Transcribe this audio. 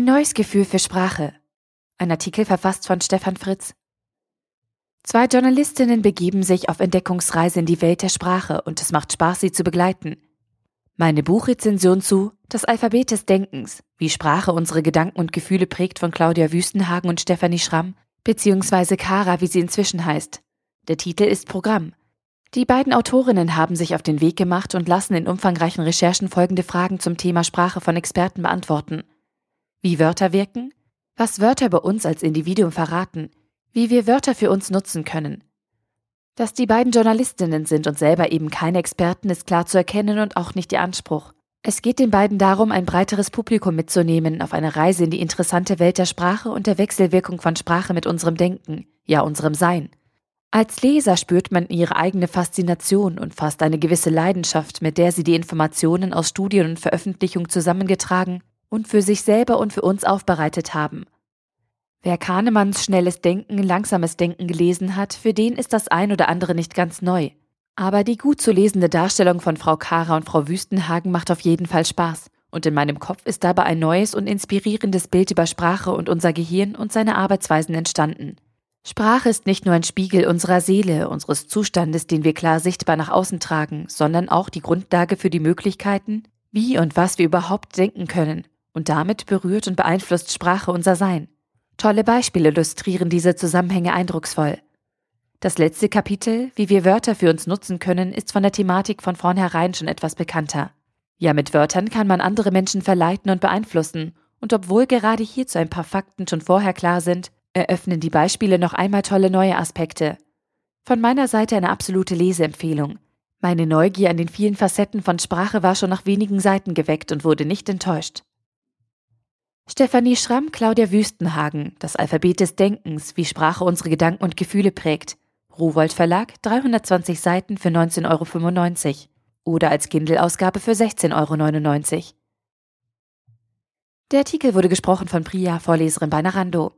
Ein neues Gefühl für Sprache. Ein Artikel verfasst von Stefan Fritz. Zwei Journalistinnen begeben sich auf Entdeckungsreise in die Welt der Sprache und es macht Spaß, sie zu begleiten. Meine Buchrezension zu Das Alphabet des Denkens, wie Sprache unsere Gedanken und Gefühle prägt von Claudia Wüstenhagen und Stefanie Schramm, beziehungsweise Kara, wie sie inzwischen heißt. Der Titel ist Programm. Die beiden Autorinnen haben sich auf den Weg gemacht und lassen in umfangreichen Recherchen folgende Fragen zum Thema Sprache von Experten beantworten. Wie Wörter wirken, was Wörter über uns als Individuum verraten, wie wir Wörter für uns nutzen können. Dass die beiden Journalistinnen sind und selber eben keine Experten, ist klar zu erkennen und auch nicht ihr Anspruch. Es geht den beiden darum, ein breiteres Publikum mitzunehmen auf eine Reise in die interessante Welt der Sprache und der Wechselwirkung von Sprache mit unserem Denken, ja unserem Sein. Als Leser spürt man ihre eigene Faszination und fast eine gewisse Leidenschaft, mit der sie die Informationen aus Studien und Veröffentlichungen zusammengetragen und für sich selber und für uns aufbereitet haben. Wer Kahnemanns schnelles Denken, langsames Denken gelesen hat, für den ist das ein oder andere nicht ganz neu. Aber die gut zu lesende Darstellung von Frau Kara und Frau Wüstenhagen macht auf jeden Fall Spaß. Und in meinem Kopf ist dabei ein neues und inspirierendes Bild über Sprache und unser Gehirn und seine Arbeitsweisen entstanden. Sprache ist nicht nur ein Spiegel unserer Seele, unseres Zustandes, den wir klar sichtbar nach außen tragen, sondern auch die Grundlage für die Möglichkeiten, wie und was wir überhaupt denken können und damit berührt und beeinflusst Sprache unser Sein. Tolle Beispiele illustrieren diese Zusammenhänge eindrucksvoll. Das letzte Kapitel, wie wir Wörter für uns nutzen können, ist von der Thematik von vornherein schon etwas bekannter. Ja, mit Wörtern kann man andere Menschen verleiten und beeinflussen, und obwohl gerade hierzu ein paar Fakten schon vorher klar sind, eröffnen die Beispiele noch einmal tolle neue Aspekte. Von meiner Seite eine absolute Leseempfehlung. Meine Neugier an den vielen Facetten von Sprache war schon nach wenigen Seiten geweckt und wurde nicht enttäuscht. Stefanie Schramm, Claudia Wüstenhagen, Das Alphabet des Denkens, wie Sprache unsere Gedanken und Gefühle prägt. Rowold Verlag, 320 Seiten für 19,95 Euro oder als Kindle-Ausgabe für 16,99 Euro. Der Artikel wurde gesprochen von Priya, Vorleserin bei Narando.